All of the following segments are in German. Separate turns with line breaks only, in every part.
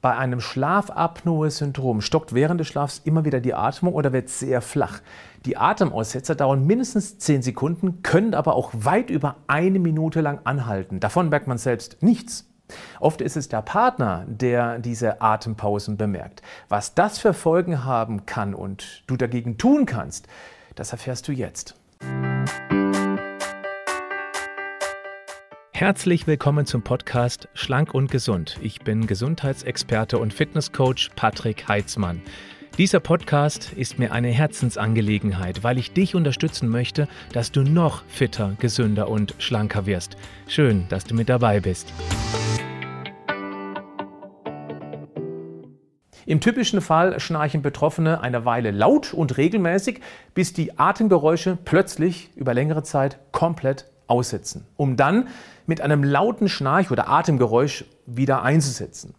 Bei einem Schlafapnoe-Syndrom stockt während des Schlafs immer wieder die Atmung oder wird sehr flach. Die Atemaussetzer dauern mindestens 10 Sekunden, können aber auch weit über eine Minute lang anhalten. Davon merkt man selbst nichts. Oft ist es der Partner, der diese Atempausen bemerkt. Was das für Folgen haben kann und du dagegen tun kannst, das erfährst du jetzt. Herzlich willkommen zum Podcast Schlank und Gesund. Ich bin Gesundheitsexperte und Fitnesscoach Patrick Heitzmann. Dieser Podcast ist mir eine Herzensangelegenheit, weil ich dich unterstützen möchte, dass du noch fitter, gesünder und schlanker wirst. Schön, dass du mit dabei bist. Im typischen Fall schnarchen Betroffene eine Weile laut und regelmäßig, bis die Atemgeräusche plötzlich über längere Zeit komplett aussetzen, um dann mit einem lauten Schnarch oder Atemgeräusch wieder einzusetzen.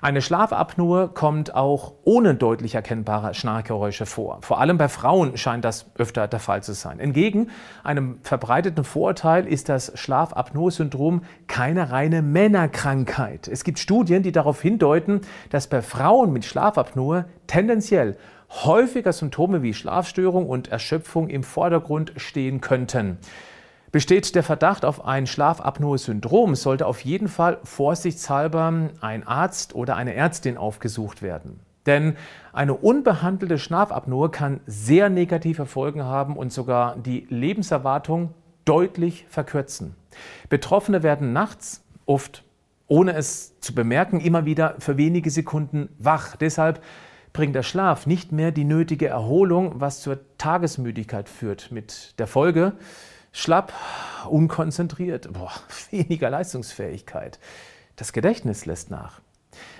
Eine Schlafapnoe kommt auch ohne deutlich erkennbare Schnarchgeräusche vor. Vor allem bei Frauen scheint das öfter der Fall zu sein. Entgegen einem verbreiteten Vorurteil ist das Schlafapnoe-Syndrom keine reine Männerkrankheit. Es gibt Studien, die darauf hindeuten, dass bei Frauen mit Schlafapnoe tendenziell häufiger Symptome wie Schlafstörung und Erschöpfung im Vordergrund stehen könnten. Besteht der Verdacht auf ein Schlafapnoe-Syndrom, sollte auf jeden Fall vorsichtshalber ein Arzt oder eine Ärztin aufgesucht werden. Denn eine unbehandelte Schlafapnoe kann sehr negative Folgen haben und sogar die Lebenserwartung deutlich verkürzen. Betroffene werden nachts oft, ohne es zu bemerken, immer wieder für wenige Sekunden wach. Deshalb bringt der Schlaf nicht mehr die nötige Erholung, was zur Tagesmüdigkeit führt, mit der Folge, Schlapp, unkonzentriert, boah, weniger Leistungsfähigkeit. Das Gedächtnis lässt nach.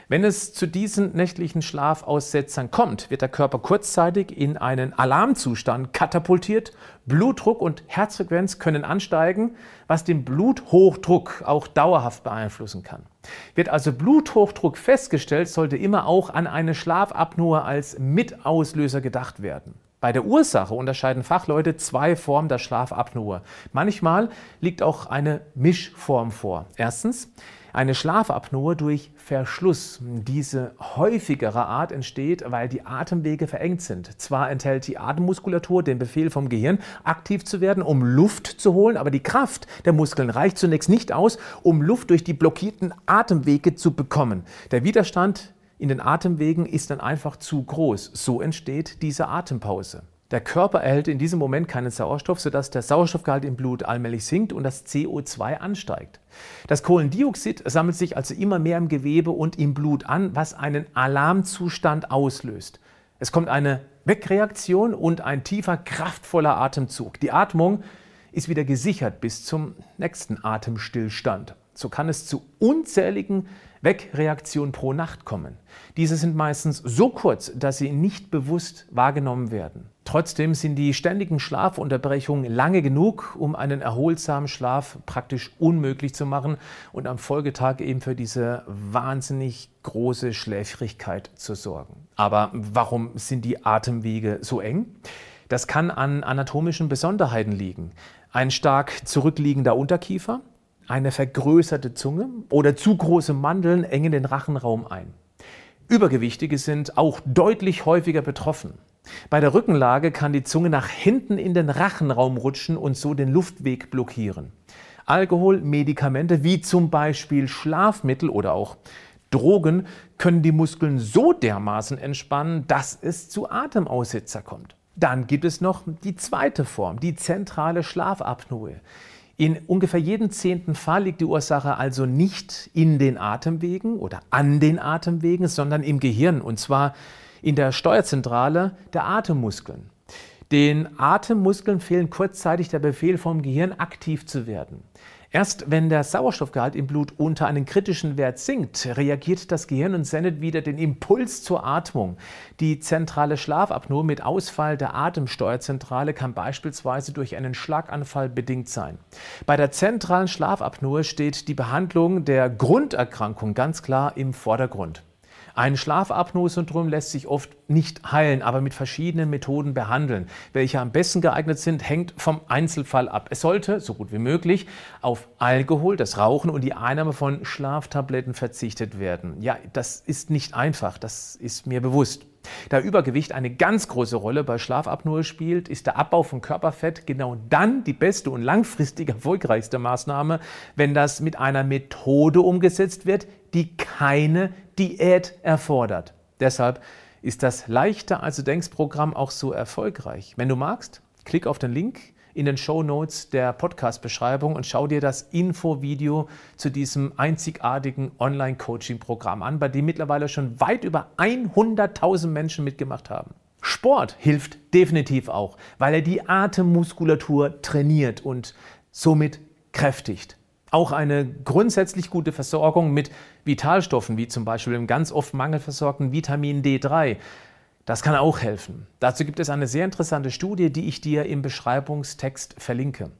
Wenn es zu diesen nächtlichen Schlafaussetzern kommt, wird der Körper kurzzeitig in einen Alarmzustand katapultiert. Blutdruck und Herzfrequenz können ansteigen, was den Bluthochdruck auch dauerhaft beeinflussen kann. Wird also Bluthochdruck festgestellt, sollte immer auch an eine Schlafapnoe als Mitauslöser gedacht werden. Bei der Ursache unterscheiden Fachleute zwei Formen der Schlafapnoe. Manchmal liegt auch eine Mischform vor. Erstens eine Schlafapnoe durch Verschluss. Diese häufigere Art entsteht, weil die Atemwege verengt sind. Zwar enthält die Atemmuskulatur den Befehl vom Gehirn, aktiv zu werden, um Luft zu holen, aber die Kraft der Muskeln reicht zunächst nicht aus, um Luft durch die blockierten Atemwege zu bekommen. Der Widerstand in den Atemwegen ist dann einfach zu groß. So entsteht diese Atempause. Der Körper erhält in diesem Moment keinen Sauerstoff, sodass der Sauerstoffgehalt im Blut allmählich sinkt und das CO2 ansteigt. Das Kohlendioxid sammelt sich also immer mehr im Gewebe und im Blut an, was einen Alarmzustand auslöst. Es kommt eine Wegreaktion und ein tiefer, kraftvoller Atemzug. Die Atmung ist wieder gesichert bis zum nächsten Atemstillstand. So kann es zu unzähligen Wegreaktionen pro Nacht kommen. Diese sind meistens so kurz, dass sie nicht bewusst wahrgenommen werden. Trotzdem sind die ständigen Schlafunterbrechungen lange genug, um einen erholsamen Schlaf praktisch unmöglich zu machen und am Folgetag eben für diese wahnsinnig große Schläfrigkeit zu sorgen. Aber warum sind die Atemwege so eng? Das kann an anatomischen Besonderheiten liegen. Ein stark zurückliegender Unterkiefer, eine vergrößerte Zunge oder zu große Mandeln engen den Rachenraum ein. Übergewichtige sind auch deutlich häufiger betroffen. Bei der Rückenlage kann die Zunge nach hinten in den Rachenraum rutschen und so den Luftweg blockieren. Alkohol, Medikamente wie zum Beispiel Schlafmittel oder auch Drogen können die Muskeln so dermaßen entspannen, dass es zu Atemaussetzer kommt. Dann gibt es noch die zweite Form, die zentrale Schlafapnoe. In ungefähr jedem zehnten Fall liegt die Ursache also nicht in den Atemwegen oder an den Atemwegen, sondern im Gehirn und zwar in der Steuerzentrale der Atemmuskeln. Den Atemmuskeln fehlen kurzzeitig der Befehl vom Gehirn, aktiv zu werden. Erst wenn der Sauerstoffgehalt im Blut unter einen kritischen Wert sinkt, reagiert das Gehirn und sendet wieder den Impuls zur Atmung. Die zentrale Schlafapnoe mit Ausfall der Atemsteuerzentrale kann beispielsweise durch einen Schlaganfall bedingt sein. Bei der zentralen Schlafapnoe steht die Behandlung der Grunderkrankung ganz klar im Vordergrund. Ein Schlafapnoe-Syndrom lässt sich oft nicht heilen, aber mit verschiedenen Methoden behandeln. Welche am besten geeignet sind, hängt vom Einzelfall ab. Es sollte, so gut wie möglich, auf Alkohol, das Rauchen und die Einnahme von Schlaftabletten verzichtet werden. Ja, das ist nicht einfach, das ist mir bewusst. Da Übergewicht eine ganz große Rolle bei Schlafapnoe spielt, ist der Abbau von Körperfett genau dann die beste und langfristig erfolgreichste Maßnahme, wenn das mit einer Methode umgesetzt wird, die keine Diät erfordert. Deshalb ist das leichter als du denkst Programm auch so erfolgreich. Wenn du magst, klick auf den Link in den Show Notes der Podcast-Beschreibung und schau dir das Info-Video zu diesem einzigartigen Online-Coaching-Programm an, bei dem mittlerweile schon weit über 100.000 Menschen mitgemacht haben. Sport hilft definitiv auch, weil er die Atemmuskulatur trainiert und somit kräftigt. Auch eine grundsätzlich gute Versorgung mit Vitalstoffen, wie zum Beispiel dem ganz oft mangelversorgten Vitamin D3, das kann auch helfen. Dazu gibt es eine sehr interessante Studie, die ich dir im Beschreibungstext verlinke.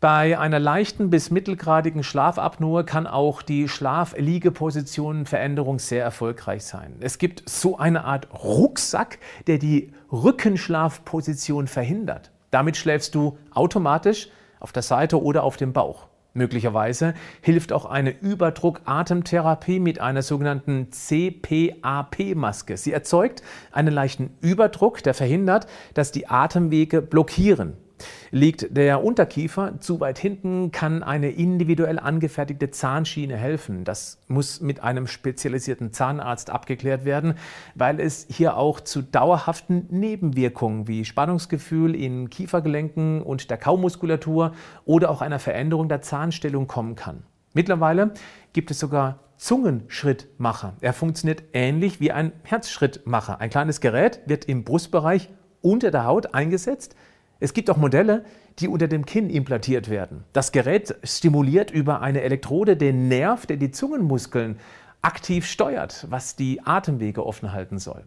Bei einer leichten bis mittelgradigen Schlafapnoe kann auch die Schlafliegepositionenveränderung sehr erfolgreich sein. Es gibt so eine Art Rucksack, der die Rückenschlafposition verhindert. Damit schläfst du automatisch auf der Seite oder auf dem Bauch. Möglicherweise hilft auch eine Überdruck-Atemtherapie mit einer sogenannten CPAP-Maske. Sie erzeugt einen leichten Überdruck, der verhindert, dass die Atemwege blockieren. Liegt der Unterkiefer zu weit hinten, kann eine individuell angefertigte Zahnschiene helfen. Das muss mit einem spezialisierten Zahnarzt abgeklärt werden, weil es hier auch zu dauerhaften Nebenwirkungen wie Spannungsgefühl in Kiefergelenken und der Kaumuskulatur oder auch einer Veränderung der Zahnstellung kommen kann. Mittlerweile gibt es sogar Zungenschrittmacher. Er funktioniert ähnlich wie ein Herzschrittmacher. Ein kleines Gerät wird im Brustbereich unter der Haut eingesetzt. Es gibt auch Modelle, die unter dem Kinn implantiert werden. Das Gerät stimuliert über eine Elektrode den Nerv, der die Zungenmuskeln aktiv steuert, was die Atemwege offen halten soll.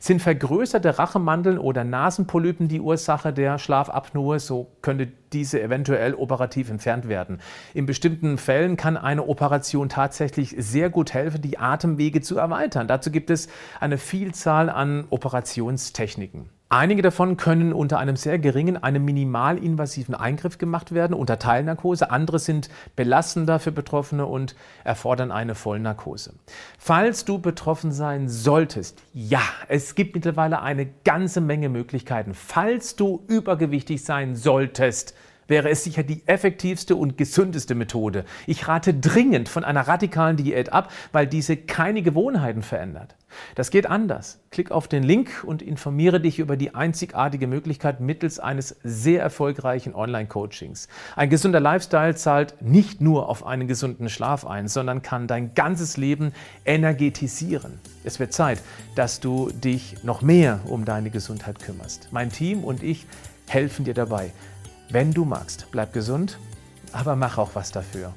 Sind vergrößerte Rachenmandeln oder Nasenpolypen die Ursache der Schlafapnoe, so könnte diese eventuell operativ entfernt werden. In bestimmten Fällen kann eine Operation tatsächlich sehr gut helfen, die Atemwege zu erweitern. Dazu gibt es eine Vielzahl an Operationstechniken. Einige davon können unter einem sehr geringen, einem minimalinvasiven Eingriff gemacht werden, unter Teilnarkose. Andere sind belastender für Betroffene und erfordern eine Vollnarkose. Falls du betroffen sein solltest, ja, es gibt mittlerweile eine ganze Menge Möglichkeiten. Falls du übergewichtig sein solltest, wäre es sicher die effektivste und gesündeste Methode. Ich rate dringend von einer radikalen Diät ab, weil diese keine Gewohnheiten verändert. Das geht anders. Klick auf den Link und informiere dich über die einzigartige Möglichkeit mittels eines sehr erfolgreichen Online-Coachings. Ein gesunder Lifestyle zahlt nicht nur auf einen gesunden Schlaf ein, sondern kann dein ganzes Leben energetisieren. Es wird Zeit, dass du dich noch mehr um deine Gesundheit kümmerst. Mein Team und ich helfen dir dabei. Wenn du magst, bleib gesund, aber mach auch was dafür.